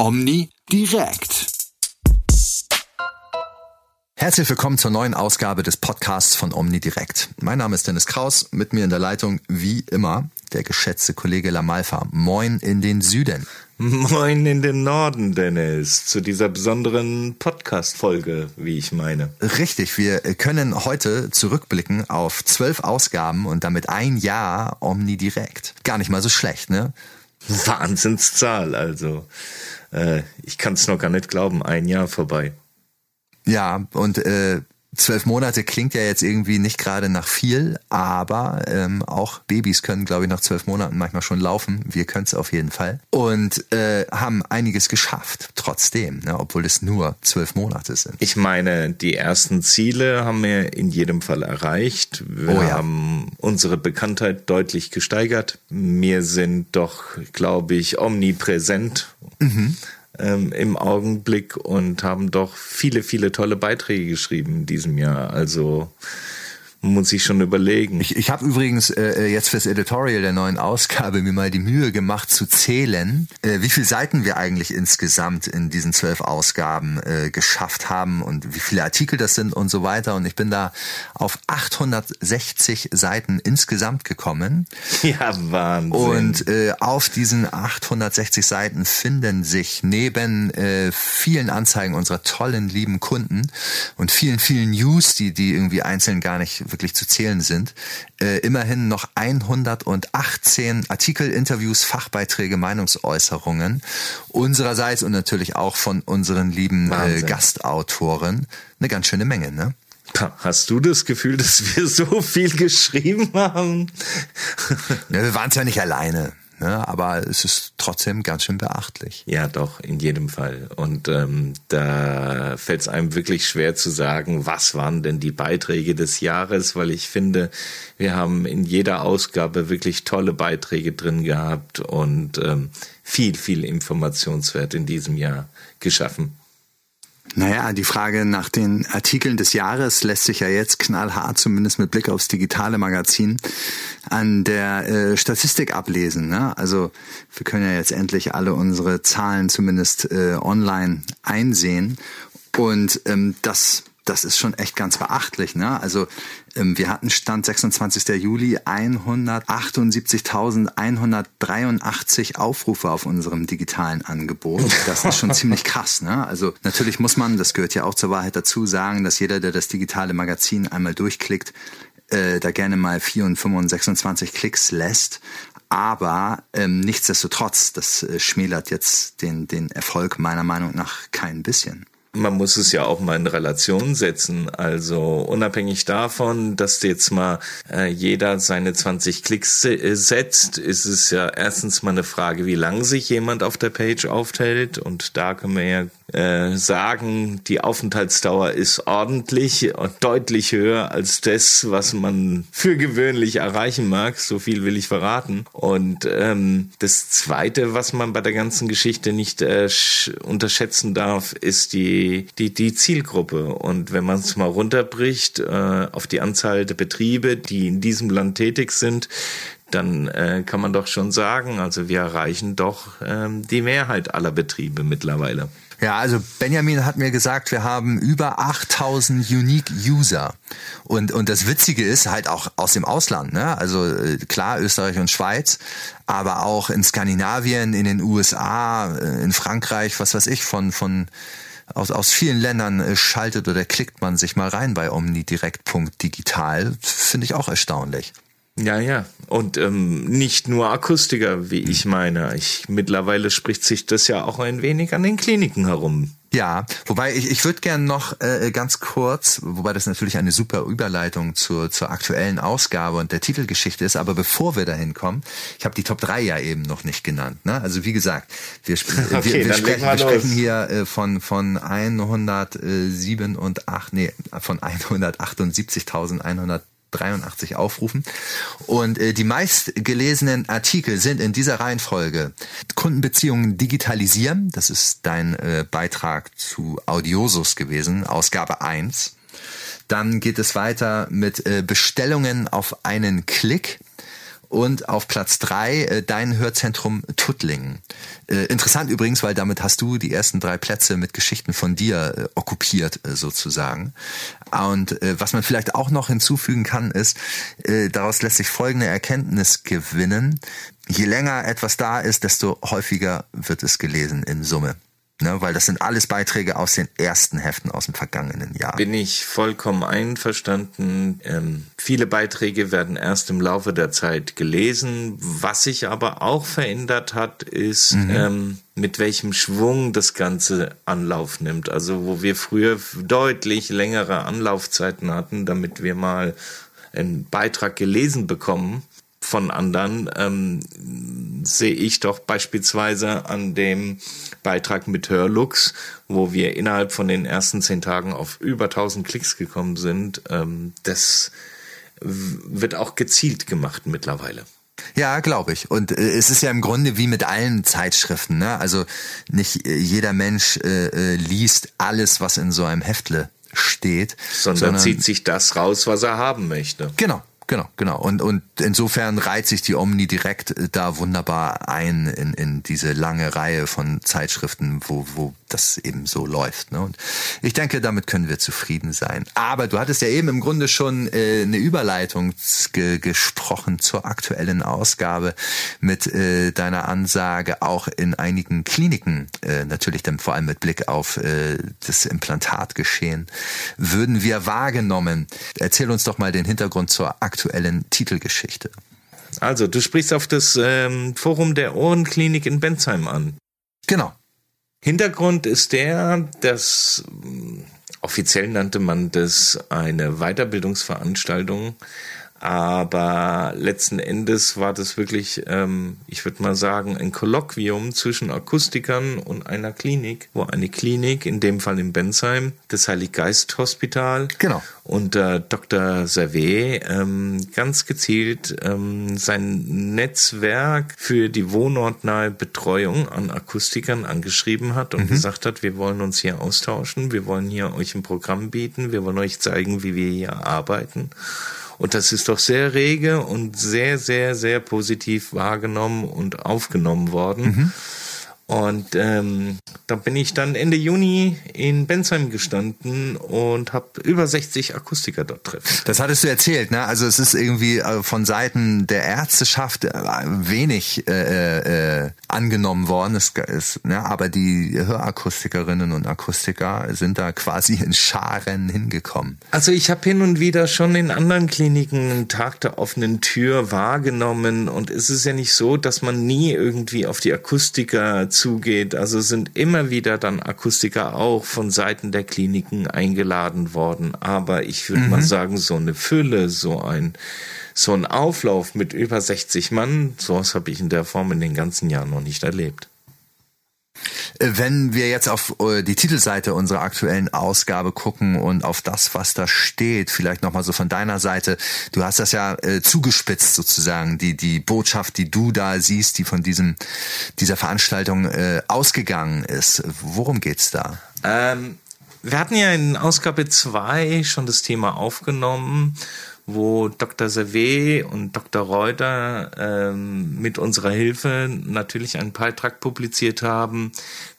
Omni direkt. Herzlich willkommen zur neuen Ausgabe des Podcasts von Omni Direkt. Mein Name ist Dennis Kraus, mit mir in der Leitung wie immer der geschätzte Kollege Lamalfa. Moin in den Süden. Moin in den Norden, Dennis, zu dieser besonderen Podcast-Folge, wie ich meine. Richtig, wir können heute zurückblicken auf zwölf Ausgaben und damit ein Jahr Omni Direkt. Gar nicht mal so schlecht, ne? Wahnsinnszahl, also. Äh, ich kann es noch gar nicht glauben, ein Jahr vorbei. Ja, und äh, zwölf Monate klingt ja jetzt irgendwie nicht gerade nach viel, aber ähm, auch Babys können, glaube ich, nach zwölf Monaten manchmal schon laufen. Wir können es auf jeden Fall. Und äh, haben einiges geschafft, trotzdem, ne, obwohl es nur zwölf Monate sind. Ich meine, die ersten Ziele haben wir in jedem Fall erreicht. Wir Oh ja. haben unsere Bekanntheit deutlich gesteigert. Wir sind doch, glaube ich, omnipräsent. Ähm, im Augenblick und haben doch viele, viele tolle Beiträge geschrieben in diesem Jahr. Also muss ich schon überlegen. Ich, ich habe übrigens äh, jetzt fürs Editorial der neuen Ausgabe mir mal die Mühe gemacht zu zählen, äh, wie viele Seiten wir eigentlich insgesamt in diesen zwölf Ausgaben äh, geschafft haben und wie viele Artikel das sind und so weiter. Und ich bin da auf 860 Seiten insgesamt gekommen. ja, Wahnsinn. Und äh, auf diesen 860 Seiten finden sich neben äh, vielen Anzeigen unserer tollen, lieben Kunden und vielen, vielen News, die, die irgendwie einzeln gar nicht wirklich zu zählen sind, äh, immerhin noch 118 Artikel, Interviews, Fachbeiträge, Meinungsäußerungen unsererseits und natürlich auch von unseren lieben äh. Gastautoren. Eine ganz schöne Menge, ne? Hast du das Gefühl, dass wir so viel geschrieben haben? Ja, wir waren zwar nicht alleine, ne, aber es ist trotzdem ganz schön beachtlich. Ja, doch, in jedem Fall. Und ähm, da fällt es einem wirklich schwer zu sagen, was waren denn die Beiträge des Jahres, weil ich finde, wir haben in jeder Ausgabe wirklich tolle Beiträge drin gehabt und ähm, viel, viel Informationswert in diesem Jahr geschaffen. Naja, die Frage nach den Artikeln des Jahres lässt sich ja jetzt knallhart, zumindest mit Blick aufs digitale Magazin, an der äh, Statistik ablesen. Ne? Also wir können ja jetzt endlich alle unsere Zahlen zumindest äh, online einsehen. Und ähm, das, das ist schon echt ganz beachtlich. Ne? Also ähm, wir hatten Stand 26. Juli 178.183 Aufrufe auf unserem digitalen Angebot. Das ist schon ziemlich krass. Ne? Also natürlich muss man, das gehört ja auch zur Wahrheit dazu, sagen, dass jeder, der das digitale Magazin einmal durchklickt, äh, da gerne mal 4 und 5 und 26 Klicks lässt. Aber ähm, nichtsdestotrotz, das äh, schmälert jetzt den, den Erfolg meiner Meinung nach kein bisschen. Man muss es ja auch mal in Relation setzen. Also unabhängig davon, dass jetzt mal äh, jeder seine 20 Klicks äh, setzt, ist es ja erstens mal eine Frage, wie lang sich jemand auf der Page aufhält. Und da können wir ja äh, sagen, die Aufenthaltsdauer ist ordentlich und deutlich höher als das, was man für gewöhnlich erreichen mag. So viel will ich verraten. Und ähm, das Zweite, was man bei der ganzen Geschichte nicht äh, sch- unterschätzen darf, ist die, die, die Zielgruppe. Und wenn man es mal runterbricht äh, auf die Anzahl der Betriebe, die in diesem Land tätig sind, dann äh, kann man doch schon sagen, also wir erreichen doch ähm, die Mehrheit aller Betriebe mittlerweile. Ja, also Benjamin hat mir gesagt, wir haben über 8000 Unique User. Und, und das Witzige ist halt auch aus dem Ausland, ne? Also äh, klar, Österreich und Schweiz, aber auch in Skandinavien, in den USA, äh, in Frankreich, was weiß ich, von, von aus, aus vielen Ländern äh, schaltet oder klickt man sich mal rein bei omnidirekt.digital. Finde ich auch erstaunlich. Ja, ja. Und ähm, nicht nur Akustiker, wie ich meine. Ich, mittlerweile spricht sich das ja auch ein wenig an den Kliniken herum. Ja, wobei ich, ich würde gern noch äh, ganz kurz, wobei das natürlich eine super Überleitung zur, zur aktuellen Ausgabe und der Titelgeschichte ist, aber bevor wir dahin kommen, ich habe die Top 3 ja eben noch nicht genannt. Ne? Also wie gesagt, wir, sp Okay, wir, wir, sprechen, wir wir sprechen hier äh, von, von 107 und 8, nee, von 178.100 83 Aufrufen. Und äh, die meistgelesenen Artikel sind in dieser Reihenfolge Kundenbeziehungen digitalisieren. Das ist dein äh, Beitrag zu Audiosus gewesen, Ausgabe 1. Dann geht es weiter mit äh, Bestellungen auf einen Klick. Und auf Platz drei äh, dein Hörzentrum Tuttlingen. Äh, interessant übrigens, weil damit hast du die ersten drei Plätze mit Geschichten von dir äh, okkupiert äh, sozusagen. Und äh, was man vielleicht auch noch hinzufügen kann, ist, äh, daraus lässt sich folgende Erkenntnis gewinnen. Je länger etwas da ist, desto häufiger wird es gelesen in Summe. Ne, weil das sind alles Beiträge aus den ersten Heften aus dem vergangenen Jahr. Bin ich vollkommen einverstanden. Ähm, viele Beiträge werden erst im Laufe der Zeit gelesen. Was sich aber auch verändert hat, ist, mhm. ähm, mit welchem Schwung das Ganze Anlauf nimmt. Also wo wir früher deutlich längere Anlaufzeiten hatten, damit wir mal einen Beitrag gelesen bekommen, von anderen, ähm, sehe ich doch beispielsweise an dem Beitrag mit Hörlux, wo wir innerhalb von den ersten zehn Tagen auf über 1000 Klicks gekommen sind. Ähm, das wird auch gezielt gemacht mittlerweile. Ja, glaube ich. Und äh, es ist ja im Grunde wie mit allen Zeitschriften. Ne? Also nicht äh, jeder Mensch äh, äh, liest alles, was in so einem Heftle steht. Sondern, sondern zieht sich das raus, was er haben möchte. Genau, Genau, genau. Und, und insofern reiht sich die Omni direkt äh, da wunderbar ein in, in diese lange Reihe von Zeitschriften, wo, wo das eben so läuft. Ne? Und ich denke, damit können wir zufrieden sein. Aber du hattest ja eben im Grunde schon äh, eine Überleitung ge gesprochen zur aktuellen Ausgabe mit äh, deiner Ansage auch in einigen Kliniken, äh, natürlich dann vor allem mit Blick auf äh, das Implantatgeschehen, würden wir wahrgenommen. Erzähl uns doch mal den Hintergrund zur aktuellen Titelgeschichte. Also, du sprichst auf das ähm, Forum der Ohrenklinik in Bensheim an. Genau. Hintergrund ist der, dass hm, offiziell nannte man das eine Weiterbildungsveranstaltung aber letzten Endes war das wirklich, ähm, ich würde mal sagen, ein Kolloquium zwischen Akustikern und einer Klinik, wo eine Klinik, in dem Fall in Bensheim, das Heiliggeist-Hospital, genau. und äh, Dr. Servet ähm, ganz gezielt ähm, sein Netzwerk für die wohnortnahe Betreuung an Akustikern angeschrieben hat und mhm. gesagt hat, wir wollen uns hier austauschen, wir wollen hier euch ein Programm bieten, wir wollen euch zeigen, wie wir hier arbeiten. Und das ist doch sehr rege und sehr, sehr, sehr positiv wahrgenommen und aufgenommen worden. Mhm. Und ähm, da bin ich dann Ende Juni in Bensheim gestanden und habe über 60 Akustiker dort treffen. Das hattest du erzählt, ne? Also es ist irgendwie äh, von Seiten der Ärzteschaft äh, wenig äh, äh, angenommen worden. Es ist, ne? Aber die Hörakustikerinnen und Akustiker sind da quasi in Scharen hingekommen. Also ich habe hin und wieder schon in anderen Kliniken einen Tag der offenen Tür wahrgenommen und es ist ja nicht so, dass man nie irgendwie auf die Akustiker zugeht. Also sind immer wieder dann Akustiker auch von Seiten der Kliniken eingeladen worden. Aber ich würde mhm. mal sagen, so eine Fülle, so ein, so ein Auflauf mit über 60 Mann, sowas habe ich in der Form in den ganzen Jahren noch nicht erlebt. Wenn wir jetzt auf äh, die Titelseite unserer aktuellen Ausgabe gucken und auf das, was da steht, vielleicht nochmal so von deiner Seite, du hast das ja äh, zugespitzt sozusagen, die, die Botschaft, die du da siehst, die von diesem, dieser Veranstaltung äh, ausgegangen ist. Worum geht's da? Ähm, wir hatten ja in Ausgabe 2 schon das Thema aufgenommen wo Dr. Servet und Dr. Reuter ähm, mit unserer Hilfe natürlich einen Beitrag publiziert haben,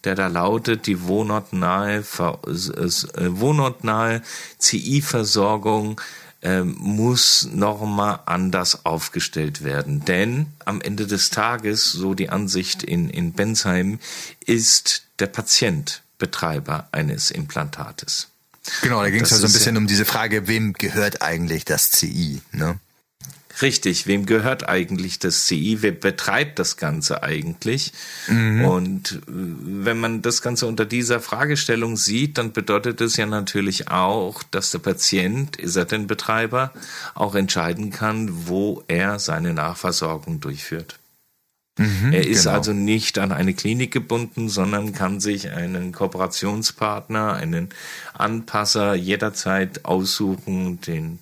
der da lautet, die wohnortnahe, äh, wohnortnahe CI-Versorgung äh, muss nochmal anders aufgestellt werden. Denn am Ende des Tages, so die Ansicht in, in Bensheim, ist der Patient Betreiber eines Implantates. Genau, da ging es ja so ein bisschen um diese Frage, wem gehört eigentlich das CI, ne? Richtig, wem gehört eigentlich das CI? Wer betreibt das Ganze eigentlich? Mhm. Und äh, wenn man das Ganze unter dieser Fragestellung sieht, dann bedeutet es ja natürlich auch, dass der Patient, ist er den Betreiber, auch entscheiden kann, wo er seine Nachversorgung durchführt. Mhm, er ist genau. also nicht an eine Klinik gebunden, sondern kann sich einen Kooperationspartner, einen Anpasser jederzeit aussuchen, den,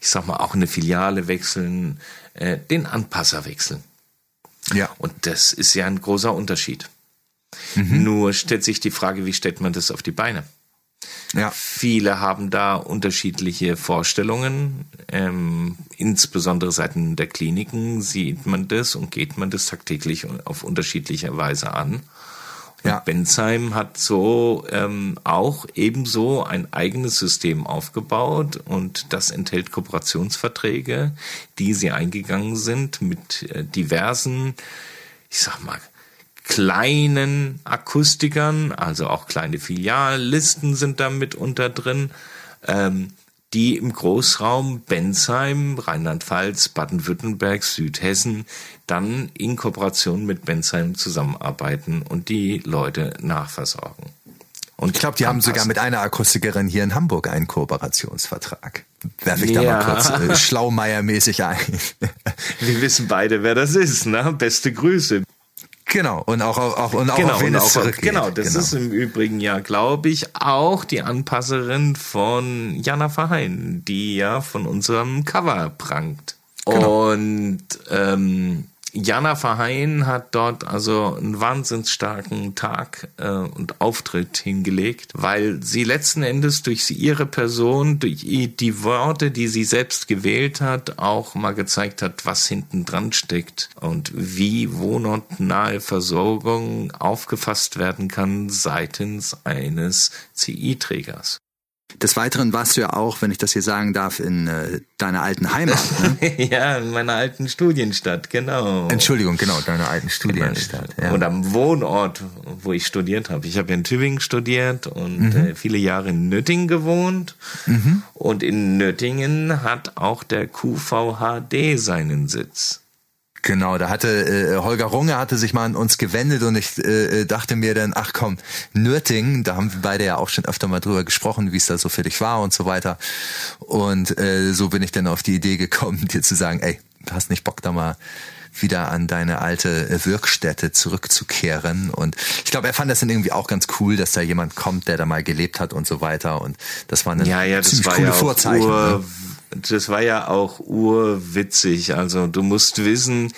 ich sag mal, auch eine Filiale wechseln, äh, den Anpasser wechseln. Ja. Und das ist ja ein großer Unterschied. Mhm. Nur stellt sich die Frage, wie stellt man das auf die Beine? Ja. Viele haben da unterschiedliche Vorstellungen. Ähm, insbesondere seitens der Kliniken sieht man das und geht man das tagtäglich auf unterschiedliche Weise an. Ja. Bensheim hat so ähm, auch ebenso ein eigenes System aufgebaut und das enthält Kooperationsverträge, die sie eingegangen sind mit äh, diversen, ich sag mal, kleinen Akustikern, also auch kleine Filiallisten sind da mit unter drin. Ähm, die im Großraum Bensheim, Rheinland-Pfalz, Baden-Württemberg, Südhessen dann in Kooperation mit Bensheim zusammenarbeiten und die Leute nachversorgen. Und ich glaube, die haben sogar mit einer Akustikerin hier in Hamburg einen Kooperationsvertrag. Werfe ich ja. da mal kurz äh, schlaumeiermäßig ein. Wir wissen beide, wer das ist, ne? Beste Grüße. Genau, und auch, auch, und auch genau, auf wen es zurückgeht. Genau, das genau. ist im Übrigen ja, glaube ich, auch die Anpasserin von Jana Verheyen, die ja von unserem Cover prangt. Genau. Und ähm, Jana Verheyen hat dort also einen wahnsinns starken Tag äh, und Auftritt hingelegt, weil sie letzten Endes durch ihre Person, durch die Worte, die sie selbst gewählt hat, auch mal gezeigt hat, was hinten dran steckt und wie wohnortnahe Versorgung aufgefasst werden kann seitens eines CI-Trägers. Des Weiteren warst du ja auch, wenn ich das hier sagen darf, in äh, deiner alten Heimat. Ne? ja, in meiner alten Studienstadt, genau. Entschuldigung, genau, deiner alten Studienstadt. Ja. Und am Wohnort, wo ich studiert habe. Ich habe in Tübingen studiert und mhm. äh, viele Jahre in Nöttingen gewohnt. Mhm. Und in Nöttingen hat auch der QVHD seinen Sitz. Genau, da hatte äh, Holger Runge hatte sich mal an uns gewendet und ich äh, dachte mir dann, ach komm, Nürting, da haben wir beide ja auch schon öfter mal drüber gesprochen, wie es da so für dich war und so weiter. Und äh, so bin ich dann auf die Idee gekommen, dir zu sagen, ey, du hast nicht Bock da mal wieder an deine alte äh, Wirkstätte zurückzukehren. Und ich glaube, er fand das dann irgendwie auch ganz cool, dass da jemand kommt, der da mal gelebt hat und so weiter. Und das war eine ja, ja, das ziemlich war coole ja Vorzeichen. Ur, ne? Das war ja auch urwitzig. Also du musst wissen,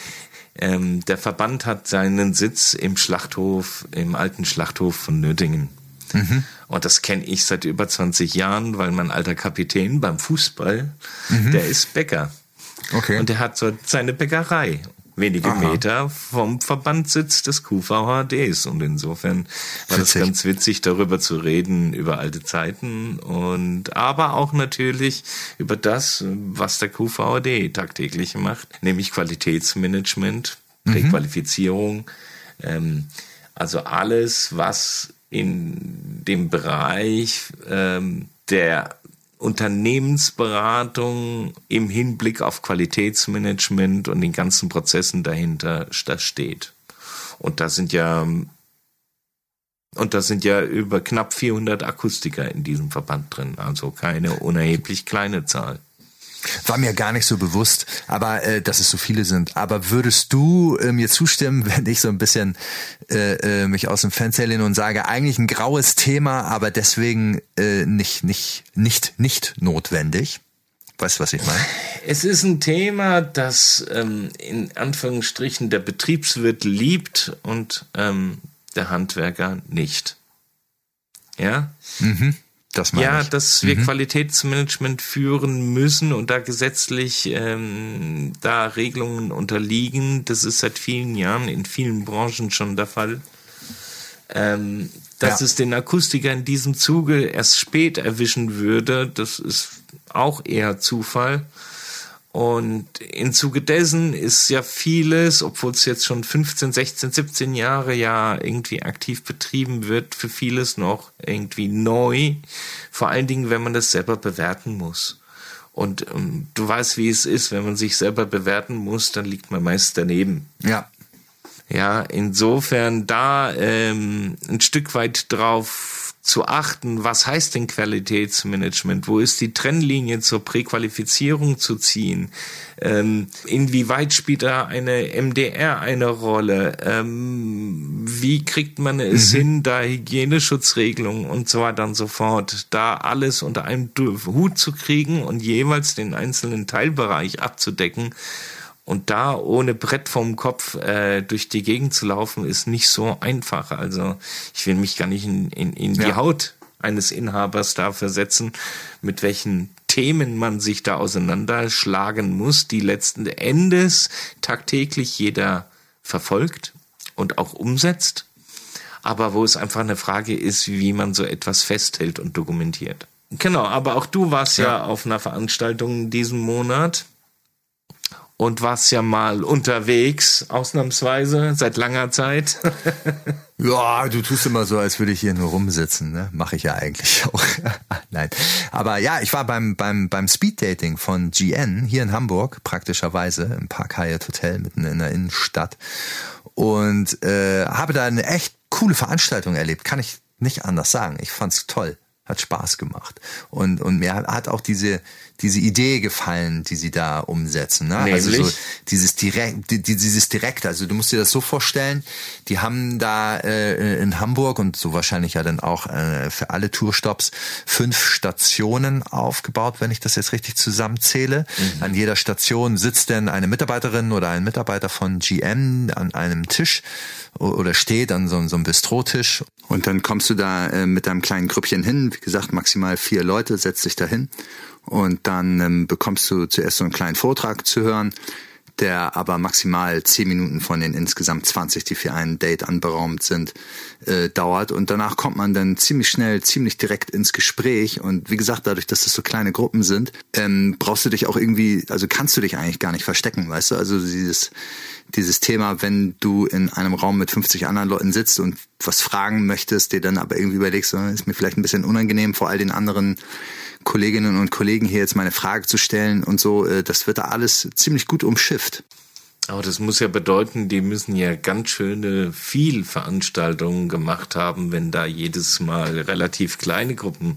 ähm, der Verband hat seinen Sitz im Schlachthof, im alten Schlachthof von Nöttingen. Mhm. Und das kenne ich seit über 20 Jahren, weil mein alter Kapitän beim Fußball, mhm. der ist Bäcker. Okay. Und der hat so seine Bäckerei wenige Aha. Meter vom Verbandssitz des QVHDs. Und insofern war witzig. das ganz witzig, darüber zu reden, über alte Zeiten und aber auch natürlich über das, was der QVHD tagtäglich macht, nämlich Qualitätsmanagement, mhm. Präqualifizierung, mhm. ähm, also alles, was in dem Bereich ähm, der Unternehmensberatung im Hinblick auf Qualitätsmanagement und den ganzen Prozessen dahinter das steht. Und da sind ja und da sind ja über knapp 400 Akustiker in diesem Verband drin, also keine unerheblich kleine Zahl. War mir gar nicht so bewusst, aber äh, dass es so viele sind. Aber würdest du äh, mir zustimmen, wenn ich so ein bisschen äh, äh, mich aus dem Fenster lehne und sage, eigentlich ein graues Thema, aber deswegen äh, nicht nicht nicht nicht notwendig? Weißt du, was ich meine? Es ist ein Thema, das ähm, in Anführungsstrichen der Betriebswirt liebt und ähm, der Handwerker nicht. Ja? Mhm. Das ja, ich. dass wir mhm. Qualitätsmanagement führen müssen und da gesetzlich ähm, da Regelungen unterliegen, das ist seit vielen Jahren in vielen Branchen schon der Fall. Ähm, dass ja. es den Akustiker in diesem Zuge erst spät erwischen würde, das ist auch eher Zufall. Und im Zuge dessen ist ja vieles, obwohl es jetzt schon 15, 16, 17 Jahre ja irgendwie aktiv betrieben wird, für vieles noch irgendwie neu. Vor allen Dingen, wenn man das selber bewerten muss. Und ähm, du weißt, wie es ist, wenn man sich selber bewerten muss, dann liegt man meist daneben. Ja. Ja, insofern da ähm, ein Stück weit drauf zu achten, was heißt denn Qualitätsmanagement? Wo ist die Trennlinie zur Präqualifizierung zu ziehen? Ähm, inwieweit spielt da eine MDR eine Rolle? Ähm, wie kriegt man es mhm. hin, da Hygieneschutzregelungen und so weiter und so fort, da alles unter einem Hut zu kriegen und jeweils den einzelnen Teilbereich abzudecken? Und da ohne Brett vom Kopf äh, durch die Gegend zu laufen, ist nicht so einfach. Also ich will mich gar nicht in, in, in die ja. Haut eines Inhabers dafür setzen, mit welchen Themen man sich da auseinanderschlagen muss, die letzten Endes tagtäglich jeder verfolgt und auch umsetzt, aber wo es einfach eine Frage ist, wie man so etwas festhält und dokumentiert. Genau, aber auch du warst ja, ja auf einer Veranstaltung diesen Monat und warst ja mal unterwegs, ausnahmsweise, seit langer Zeit. ja, du tust immer so, als würde ich hier nur rumsitzen, ne? Mache ich ja eigentlich auch. Nein. Aber ja, ich war beim, beim, beim Speeddating von GN hier in Hamburg, praktischerweise, im Park Hyatt Hotel mitten in der Innenstadt. Und äh, habe da eine echt coole Veranstaltung erlebt, kann ich nicht anders sagen. Ich fand's toll hat Spaß gemacht. Und, und mir hat auch diese, diese Idee gefallen, die sie da umsetzen. Ne? Also so dieses direkt, dieses direkt. Also du musst dir das so vorstellen, die haben da äh, in Hamburg und so wahrscheinlich ja dann auch äh, für alle Tourstops fünf Stationen aufgebaut, wenn ich das jetzt richtig zusammenzähle. Mhm. An jeder Station sitzt denn eine Mitarbeiterin oder ein Mitarbeiter von GM an einem Tisch oder steht an so, so einem Bistrotisch. Und dann kommst du da äh, mit deinem kleinen Grüppchen hin, wie gesagt, maximal vier Leute, setzt dich da hin und dann ähm, bekommst du zuerst so einen kleinen Vortrag zu hören, der aber maximal zehn Minuten von den insgesamt 20, die für ein Date anberaumt sind, äh, dauert. Und danach kommt man dann ziemlich schnell, ziemlich direkt ins Gespräch. Und wie gesagt, dadurch, dass das so kleine Gruppen sind, ähm, brauchst du dich auch irgendwie, also kannst du dich eigentlich gar nicht verstecken, weißt du? Also dieses, dieses Thema, wenn du in einem Raum mit 50 anderen Leuten sitzt und was fragen möchtest, dir dann aber irgendwie überlegst, ist mir vielleicht ein bisschen unangenehm vor all den anderen Kolleginnen und Kollegen hier jetzt meine Frage zu stellen und so, äh, das wird da alles ziemlich gut umschifft. Aber das muss ja bedeuten, die müssen ja ganz schöne viel Veranstaltungen gemacht haben, wenn da jedes Mal relativ kleine Gruppen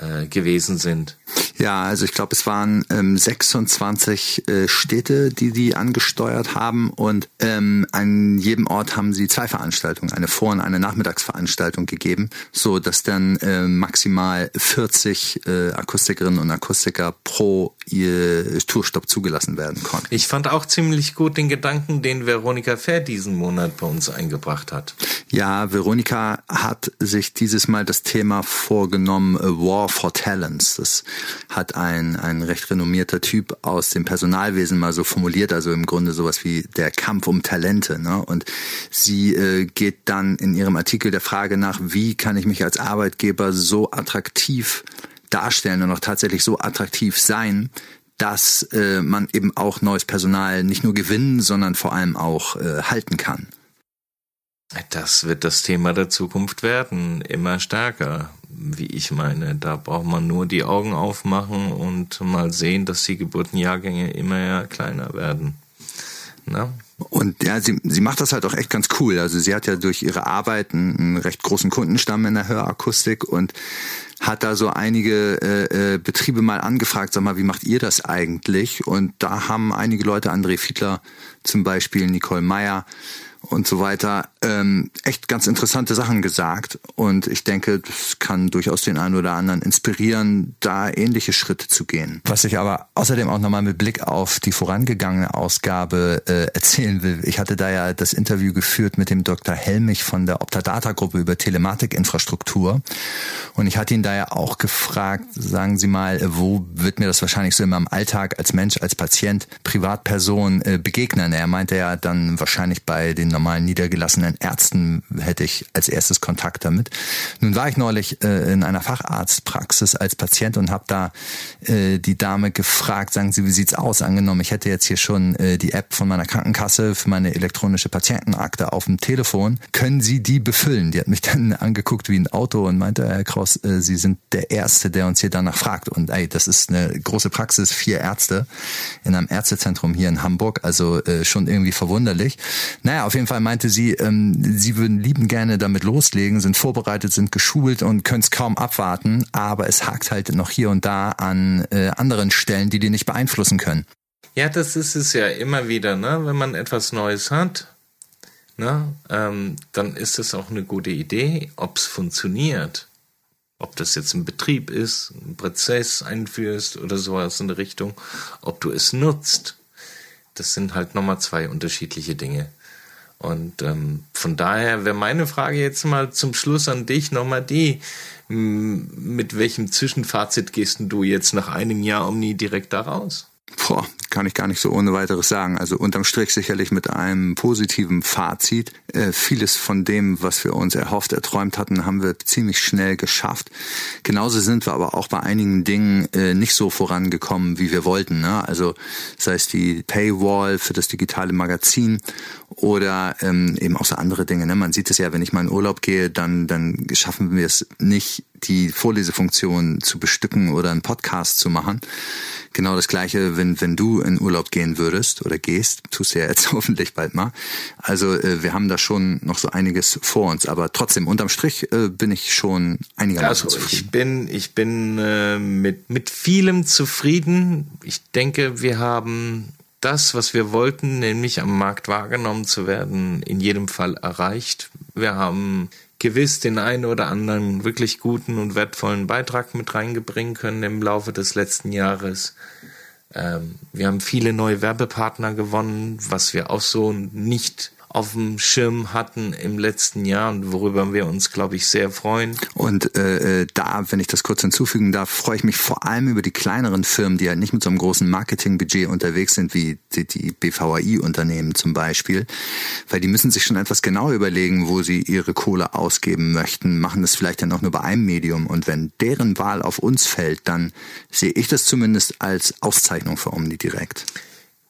äh, gewesen sind. Ja, also ich glaube, es waren ähm, 26 äh, Städte, die die angesteuert haben und ähm, an jedem Ort haben sie zwei Veranstaltungen, eine Vor- und eine Nachmittagsveranstaltung gegeben, so dass dann äh, maximal 40 äh, Akustikerinnen und Akustiker pro ihr Tourstopp zugelassen werden konnten. Ich fand auch ziemlich gut den Gedanken, den Veronika Fair diesen Monat bei uns eingebracht hat. Ja, Veronika hat sich dieses Mal das Thema vorgenommen, War for Talents. Das hat ein, ein recht renommierter Typ aus dem Personalwesen mal so formuliert, also im Grunde sowas wie der Kampf um Talente. Ne? Und sie äh, geht dann in ihrem Artikel der Frage nach, wie kann ich mich als Arbeitgeber so attraktiv darstellen und auch tatsächlich so attraktiv sein, dass äh, man eben auch neues Personal nicht nur gewinnen, sondern vor allem auch äh, halten kann. Das wird das Thema der Zukunft werden, immer stärker, wie ich meine. Da braucht man nur die Augen aufmachen und mal sehen, dass die Geburtenjahrgänge immer kleiner werden. Na? Und ja, sie, sie macht das halt auch echt ganz cool. Also sie hat ja durch ihre Arbeit einen, einen recht großen Kundenstamm in der Hörakustik und hat da so einige äh, äh, Betriebe mal angefragt, sag mal, wie macht ihr das eigentlich? Und da haben einige Leute, André Fiedler zum Beispiel, Nicole Meyer, und so weiter, ähm, echt ganz interessante Sachen gesagt. Und ich denke, das kann durchaus den einen oder anderen inspirieren, da ähnliche Schritte zu gehen. Was ich aber außerdem auch nochmal mit Blick auf die vorangegangene Ausgabe äh, erzählen will. Ich hatte da ja das Interview geführt mit dem Dr. Helmich von der Optadata-Gruppe über Telematikinfrastruktur. Und ich hatte ihn da ja auch gefragt, sagen Sie mal, wo wird mir das wahrscheinlich so in meinem Alltag als Mensch, als Patient, Privatperson äh, begegnen? Er meinte ja dann wahrscheinlich bei den normalen niedergelassenen Ärzten hätte ich als erstes Kontakt damit. Nun war ich neulich äh, in einer Facharztpraxis als Patient und habe da äh, die Dame gefragt, sagen Sie, wie sieht's aus? Angenommen, ich hätte jetzt hier schon äh, die App von meiner Krankenkasse für meine elektronische Patientenakte auf dem Telefon. Können Sie die befüllen? Die hat mich dann angeguckt wie ein Auto und meinte, Herr Kraus, äh, Sie sind der Erste, der uns hier danach fragt. Und ey, das ist eine große Praxis, vier Ärzte in einem Ärztezentrum hier in Hamburg, also äh, schon irgendwie verwunderlich. Naja, auf jeden Fall meinte sie, ähm, sie würden lieben gerne damit loslegen, sind vorbereitet, sind geschult und können es kaum abwarten, aber es hakt halt noch hier und da an äh, anderen Stellen, die die nicht beeinflussen können. Ja, das ist es ja immer wieder, ne? Wenn man etwas Neues hat, ne, ähm, dann ist es auch eine gute Idee, ob es funktioniert. Ob das jetzt ein Betrieb ist, ein Prozess einführst oder sowas in der Richtung, ob du es nutzt. Das sind halt nochmal zwei unterschiedliche Dinge. Und ähm, von daher wäre meine Frage jetzt mal zum Schluss an dich nochmal die, mit welchem Zwischenfazit gehst du jetzt nach einem Jahr Omni direkt da raus? Boah, kann ich gar nicht so ohne weiteres sagen. Also unterm Strich sicherlich mit einem positiven Fazit. Äh, vieles von dem, was wir uns erhofft, erträumt hatten, haben wir ziemlich schnell geschafft. Genauso sind wir aber auch bei einigen Dingen äh, nicht so vorangekommen, wie wir wollten. Ne? Also sei es die Paywall für das digitale Magazin oder ähm, eben auch so andere Dinge. Ne? Man sieht es ja, wenn ich mal in Urlaub gehe, dann, dann schaffen wir es nicht, die Vorlesefunktion zu bestücken oder einen Podcast zu machen. Genau das gleiche, wenn, wenn du in Urlaub gehen würdest oder gehst, tust du ja jetzt hoffentlich bald mal. Also äh, wir haben da schon noch so einiges vor uns, aber trotzdem unterm Strich äh, bin ich schon einigermaßen also, zufrieden. Ich bin, ich bin äh, mit, mit vielem zufrieden. Ich denke, wir haben das, was wir wollten, nämlich am Markt wahrgenommen zu werden, in jedem Fall erreicht. Wir haben gewiss den einen oder anderen wirklich guten und wertvollen Beitrag mit reingebringen können im Laufe des letzten Jahres. Ähm, wir haben viele neue Werbepartner gewonnen, was wir auch so nicht auf dem Schirm hatten im letzten Jahr und worüber wir uns, glaube ich, sehr freuen. Und äh, äh, da, wenn ich das kurz hinzufügen darf, freue ich mich vor allem über die kleineren Firmen, die halt nicht mit so einem großen Marketingbudget unterwegs sind, wie die, die BVAI-Unternehmen zum Beispiel, weil die müssen sich schon etwas genauer überlegen, wo sie ihre Kohle ausgeben möchten, machen das vielleicht dann auch nur bei einem Medium und wenn deren Wahl auf uns fällt, dann sehe ich das zumindest als Auszeichnung für Omni direkt.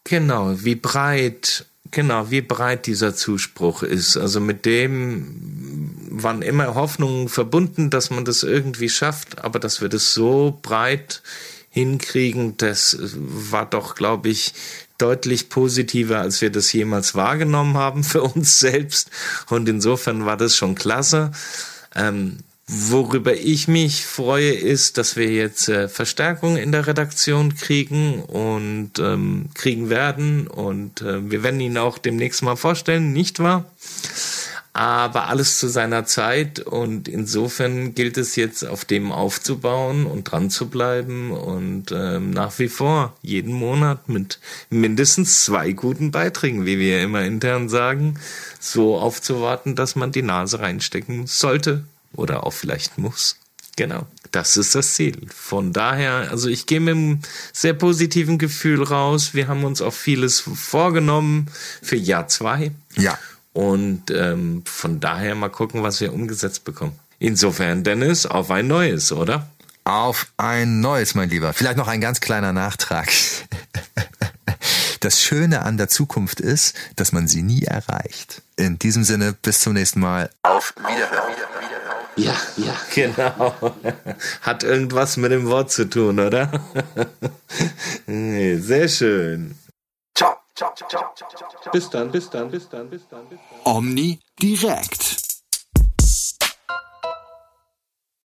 Genau, wie breit Genau, wie breit dieser Zuspruch ist. Also mit dem waren immer Hoffnungen verbunden, dass man das irgendwie schafft, aber dass wir das so breit hinkriegen, das war doch, glaube ich, deutlich positiver, als wir das jemals wahrgenommen haben für uns selbst. Und insofern war das schon klasse. Ähm, Worüber ich mich freue, ist, dass wir jetzt äh, Verstärkung in der Redaktion kriegen und ähm, kriegen werden. Und äh, wir werden ihn auch demnächst mal vorstellen, nicht wahr? Aber alles zu seiner Zeit und insofern gilt es jetzt auf dem aufzubauen und dran zu bleiben und ähm, nach wie vor jeden Monat mit mindestens zwei guten Beiträgen, wie wir immer intern sagen, so aufzuwarten, dass man die Nase reinstecken sollte oder auch vielleicht muss. Genau, das ist das Ziel. Von daher, also ich gehe mit einem sehr positiven Gefühl raus. Wir haben uns auch vieles vorgenommen für Jahr zwei. Ja. Und ähm, von daher mal gucken, was wir umgesetzt bekommen. Insofern, Dennis, auf ein neues, oder? Auf ein neues, mein Lieber. Vielleicht noch ein ganz kleiner Nachtrag. Das Schöne an der Zukunft ist, dass man sie nie erreicht. In diesem Sinne, bis zum nächsten Mal. Auf Wiederhören. Ja, ja, genau. Hat irgendwas mit dem Wort zu tun, oder? Sehr schön. Ciao, ciao, ciao, ciao, ciao. Bis dann, bis dann, bis dann, bis dann, bis dann. Omni direkt.